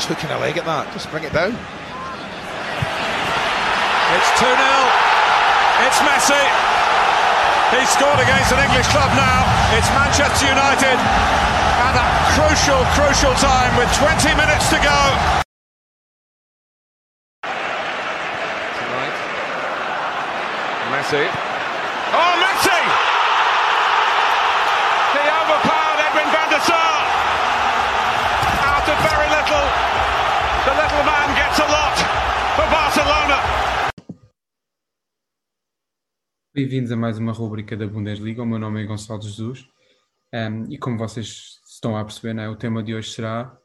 second a leg at that. Just bring it down. It's 2 0. It's Messi. He's scored against an English club now. It's Manchester United at a crucial, crucial time with 20 minutes to go. Tonight. Messi. Oh, Messi! Bem-vindos a mais uma rubrica da Bundesliga. O meu nome é Gonçalo Jesus um, e, como vocês estão a perceber, né, o tema de hoje será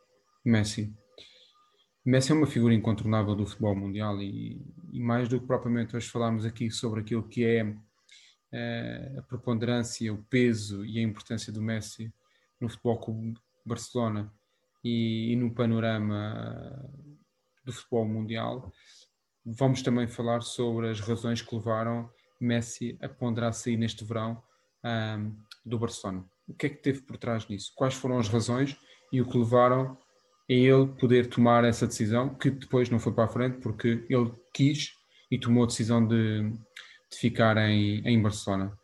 Messi. Messi é uma figura incontornável do futebol mundial e, e mais do que propriamente hoje falarmos aqui sobre aquilo que é uh, a preponderância, o peso e a importância do Messi no futebol clube Barcelona e, e no panorama do futebol mundial, vamos também falar sobre as razões que levaram Messi a ponderar sair neste verão um, do Barcelona. O que é que teve por trás disso? Quais foram as razões e o que levaram a ele poder tomar essa decisão, que depois não foi para a frente, porque ele quis e tomou a decisão de, de ficar em, em Barcelona.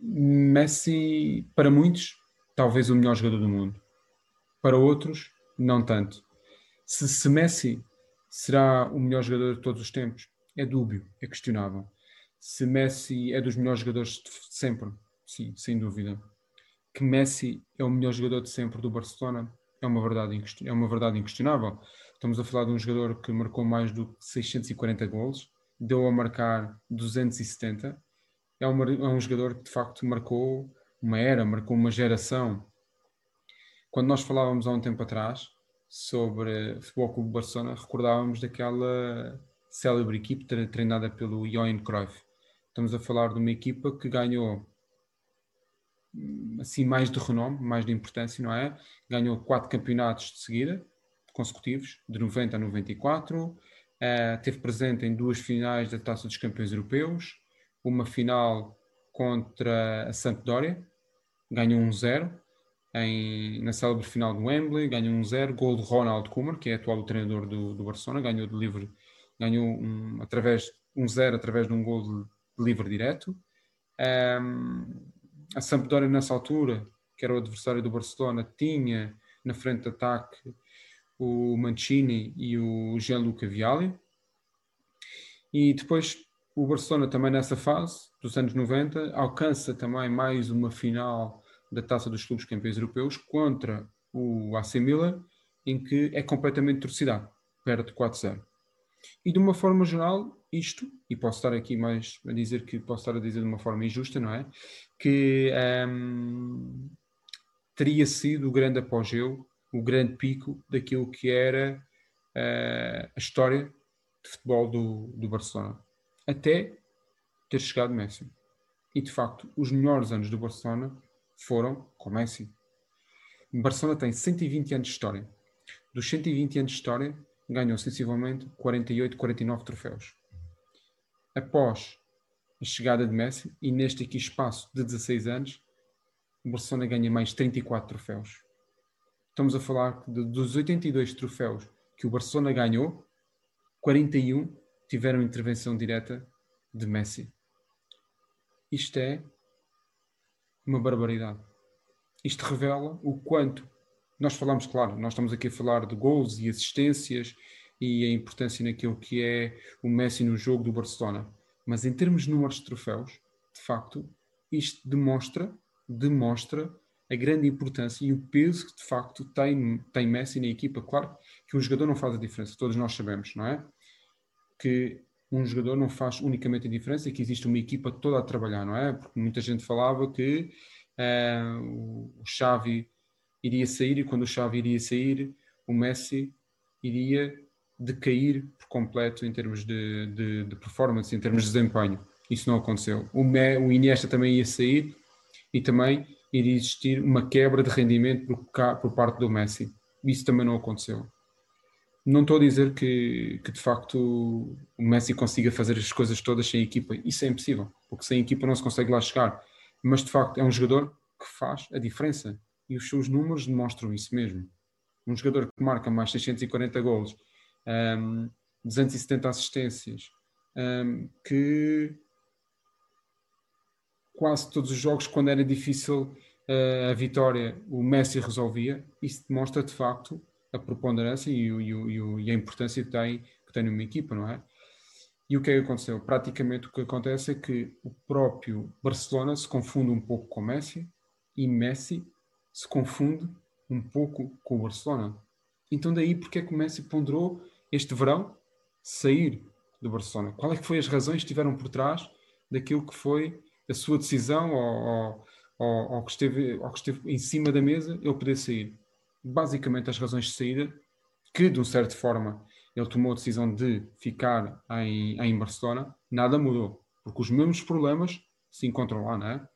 Messi, para muitos, talvez o melhor jogador do mundo. Para outros, não tanto. Se, se Messi será o melhor jogador de todos os tempos, é dúbio, é questionável se Messi é dos melhores jogadores de sempre, sim, sem dúvida. Que Messi é o melhor jogador de sempre do Barcelona é uma verdade, é uma verdade inquestionável. Estamos a falar de um jogador que marcou mais do que 640 gols, deu a marcar 270. É, uma, é um jogador que de facto marcou uma era, marcou uma geração. Quando nós falávamos há um tempo atrás sobre Futebol Clube Barcelona, recordávamos daquela célebre equipe treinada pelo Johan Cruyff Estamos a falar de uma equipa que ganhou assim mais de renome, mais de importância, não é? Ganhou quatro campeonatos de seguida, consecutivos, de 90 a 94, uh, eh, teve presente em duas finais da Taça dos Campeões Europeus, uma final contra a Sampdoria, ganhou 1-0 um na célebre final do Wembley, ganhou 1-0, um gol de Ronald Koeman, que é atual treinador do, do Barcelona, ganhou de livre, ganhou um, através 1-0 um através de um gol de livre direto. Um, a Sampdoria nessa altura, que era o adversário do Barcelona, tinha na frente de ataque o Mancini e o Gianluca Vialli. E depois o Barcelona também nessa fase, dos anos 90, alcança também mais uma final da Taça dos Clubes Campeões Europeus contra o AC Milan, em que é completamente torcida, perde 4-0. E de uma forma geral, isto, e posso estar aqui mais a dizer que posso estar a dizer de uma forma injusta, não é? Que um, teria sido o grande apogeu, o grande pico daquilo que era uh, a história de futebol do, do Barcelona. Até ter chegado Messi. E de facto, os melhores anos do Barcelona foram com Messi. Barcelona tem 120 anos de história. Dos 120 anos de história, ganhou sensivelmente 48, 49 troféus após a chegada de Messi, e neste aqui espaço de 16 anos, o Barcelona ganha mais 34 troféus. Estamos a falar de, dos 82 troféus que o Barcelona ganhou, 41 tiveram intervenção direta de Messi. Isto é uma barbaridade. Isto revela o quanto nós falamos, claro, nós estamos aqui a falar de gols e assistências e a importância naquilo que é o Messi no jogo do Barcelona. Mas em termos de números de troféus, de facto, isto demonstra, demonstra a grande importância e o peso que de facto tem, tem Messi na equipa. Claro que um jogador não faz a diferença, todos nós sabemos, não é? Que um jogador não faz unicamente a diferença, que existe uma equipa toda a trabalhar, não é? Porque muita gente falava que uh, o Xavi iria sair e quando o Xavi iria sair, o Messi iria decair por completo em termos de, de, de, performance, em termos de desempenho. Isso não aconteceu. O, Me, o Iniesta também ia sair e também iria existir uma quebra de rendimento por, por parte do Messi. Isso também não aconteceu. Não estou a dizer que, que de facto o Messi consiga fazer as coisas todas sem equipa. Isso é impossível, porque sem equipa não se consegue lá chegar. Mas de facto é um jogador que faz a diferença e os seus números demonstram isso mesmo. um jogador que marca mais 640 golos, um, 270 assistências, um, que quase todos os jogos, quando era difícil uh, a vitória, o Messi resolvia. Isso demonstra de facto a preponderância e, o, e, o, e a importância que tem, que tem numa equipa, não é? E o que é que aconteceu? Praticamente o que acontece é que o próprio Barcelona se confunde um pouco com Messi e Messi se confunde um pouco com o Barcelona. Então daí porque é que o Messi ponderou este verão sair do Barcelona? Qual é que foi as razões que estiveram por trás daquilo que foi a sua decisão ou, ou, ou, que esteve, ou que esteve em cima da mesa ele poder sair? Basicamente as razões de saída que de uma certa forma ele tomou a decisão de ficar em, em Barcelona, nada mudou, porque os mesmos problemas se encontram lá, não é?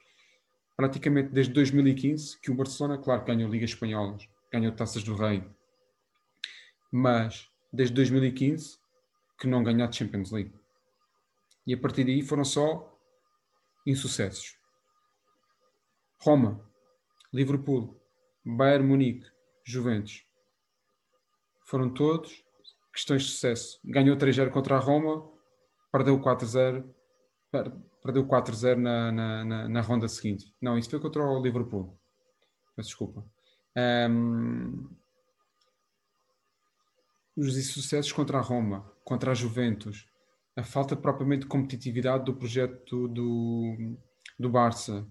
Praticamente desde 2015 que o Barcelona, claro, ganhou Liga Espanhola, ganhou Taças do Rei, mas desde 2015 que não ganhou a Champions League. E a partir daí foram só insucessos. Roma, Liverpool, Bayern Munique, Juventus. Foram todos questões de sucesso. Ganhou 3-0 contra a Roma, perdeu 4-0, perdeu 4-0 na, na, na, na, ronda seguinte. Não, isso foi contra o Liverpool. Peço desculpa. Um, os insucessos contra a Roma, contra a Juventus, a falta propriamente de competitividade do projeto do, do Barça.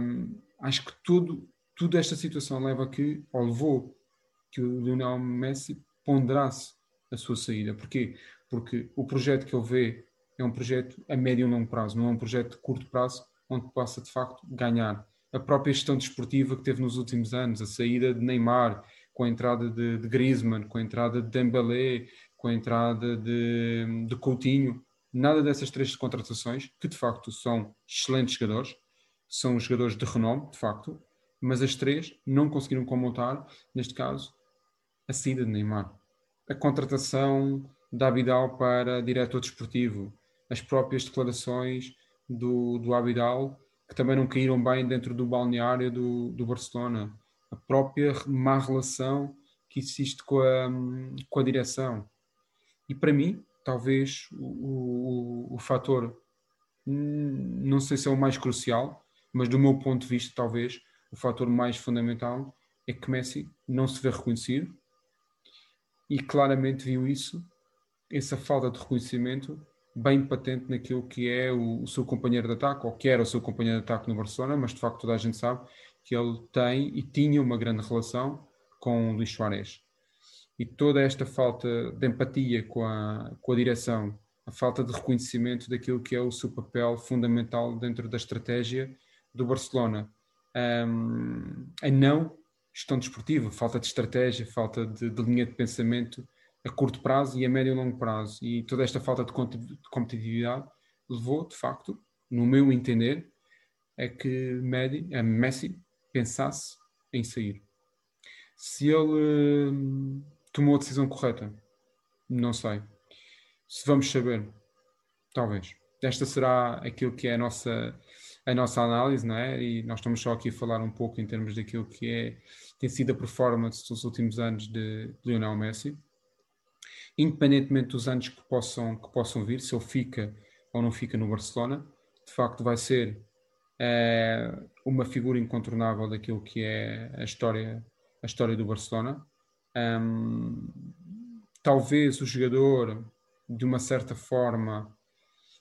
Um, acho que tudo, tudo esta situação leva a que, ou levou que o Lionel Messi ponderasse a sua saída. Porquê? Porque o projeto que ele vê é um projeto a médio e longo prazo, não é um projeto de curto prazo onde possa de facto ganhar. A própria gestão desportiva que teve nos últimos anos, a saída de Neymar, com a entrada de, de Griezmann, com a entrada de Dembélé, com a entrada de, de Coutinho, nada dessas três contratações, que de facto são excelentes jogadores, são jogadores de renome, de facto, mas as três não conseguiram comutar, neste caso, a saída de Neymar, a contratação da Abidal para diretor desportivo, as próprias declarações do, do Abidal, que também não caíram bem dentro do balneário do, do Barcelona, a própria má relação que existe com a, com a direção. E para mim, talvez o, o, o fator, hum, não sei se é o mais crucial, mas do meu ponto de vista, talvez o fator mais fundamental é que Messi não se vê reconhecido, e claramente viu isso, essa falta de reconhecimento, bem patente naquilo que é o, o, seu companheiro de ataque, ou que era o seu companheiro de ataque no Barcelona, mas de facto toda a gente sabe que ele tem e tinha uma grande relação com o Luís Soares. E toda esta falta de empatia com a, com a direção, a falta de reconhecimento daquilo que é o seu papel fundamental dentro da estratégia do Barcelona, um, a não gestão desportiva, falta de estratégia, falta de, de, linha de pensamento a curto prazo e a médio e longo prazo. E toda esta falta de competitividade levou, de facto, no meu entender, a que a Messi pensasse em sair. Se ele hum, tomou a decisão correta, não sei. Se vamos saber, talvez. Esta será aquilo que é a nossa a nossa análise, não é? E nós estamos só aqui a falar um pouco em termos daquilo que é, tem sido a performance dos últimos anos de Lionel Messi. Independentemente dos anos que possam, que possam vir, se ele fica ou não fica no Barcelona, de facto vai ser é, uma figura incontornável daquilo que é a história, a história do Barcelona. Um, talvez o jogador, de uma certa forma,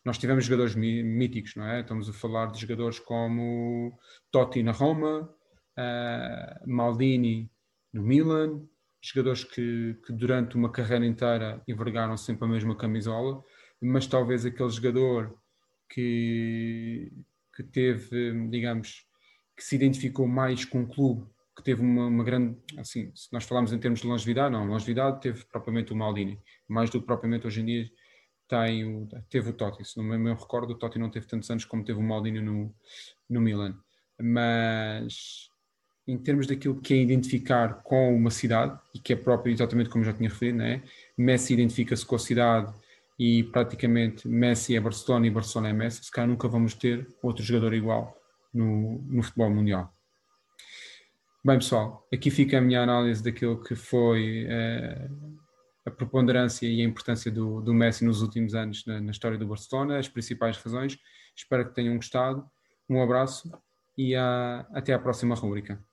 nós tivemos jogadores míticos, não é? Estamos a falar de jogadores como Totti na Roma, uh, Maldini no Milan, jogadores que, que, durante uma carreira inteira envergaram sempre a mesma camisola, mas talvez aquele jogador que, que teve, digamos, que se identificou mais com um clube, que teve uma, uma, grande, assim, se nós falamos em termos de longevidade, não, longevidade teve propriamente o Maldini, mais do que propriamente hoje em dia tem o, teve o Totti. Se não me recordo, o Totti não teve tantos anos como teve o Maldini no, no Milan. Mas em termos daquilo que é identificar com uma cidade, e que é próprio, exatamente como já tinha referido, né? Messi identifica-se com a cidade e praticamente Messi é Barcelona e Barcelona é Messi, se calhar nunca vamos ter outro jogador igual no, no futebol mundial. Bem, pessoal, aqui fica a minha análise daquilo que foi uh, a preponderância e a importância do, do Messi nos últimos anos na, na, história do Barcelona, as principais razões. Espero que tenham gostado. Um abraço e uh, até à próxima rubrica.